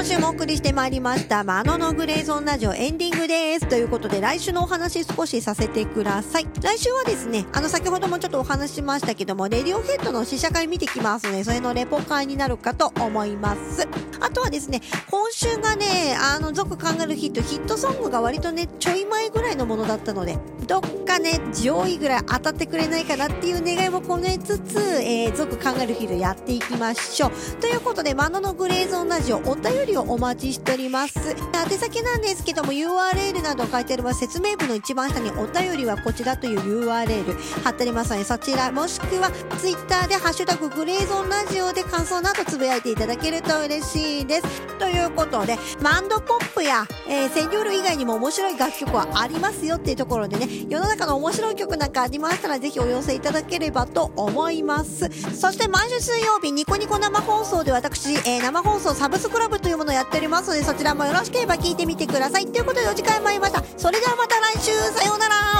今週もお送りしてまいりました、マノのグレーゾーンラジオエンディングです。ということで、来週のお話少しさせてください。来週はですね、あの、先ほどもちょっとお話ししましたけども、レディオヘッドの試写会見てきますので、それのレポ会になるかと思います。あとはですね、今週がね、あの、続考えるヒット、ヒットソングが割とね、ちょい前ぐらいのものだったので、どっかね、上位ぐらい当たってくれないかなっていう願いも込めつつ、えー、続考えるヒットやっていきましょう。ということで、マノのグレーゾーンラジオ、お便りをお待ちしております。宛先なんですけども、URL など書いてあります説明文の一番下にお便りはこちらという URL 貼ってありますので、そちら、もしくは Twitter でハッシュタググレーゾーンラジオで感想などつぶやいていただけると嬉しいです。ということで、マンドポップや、えー、セニョール以外にも面白い楽曲はありますますよっていうところでね、世の中の面白い曲なんかありましたらぜひお寄せいただければと思います。そして毎週水曜日、ニコニコ生放送で私、えー生放送サブスクラブというものをやっておりますので、そちらもよろしければ聞いてみてください。ということでお時間参りました。それではまた来週、さようなら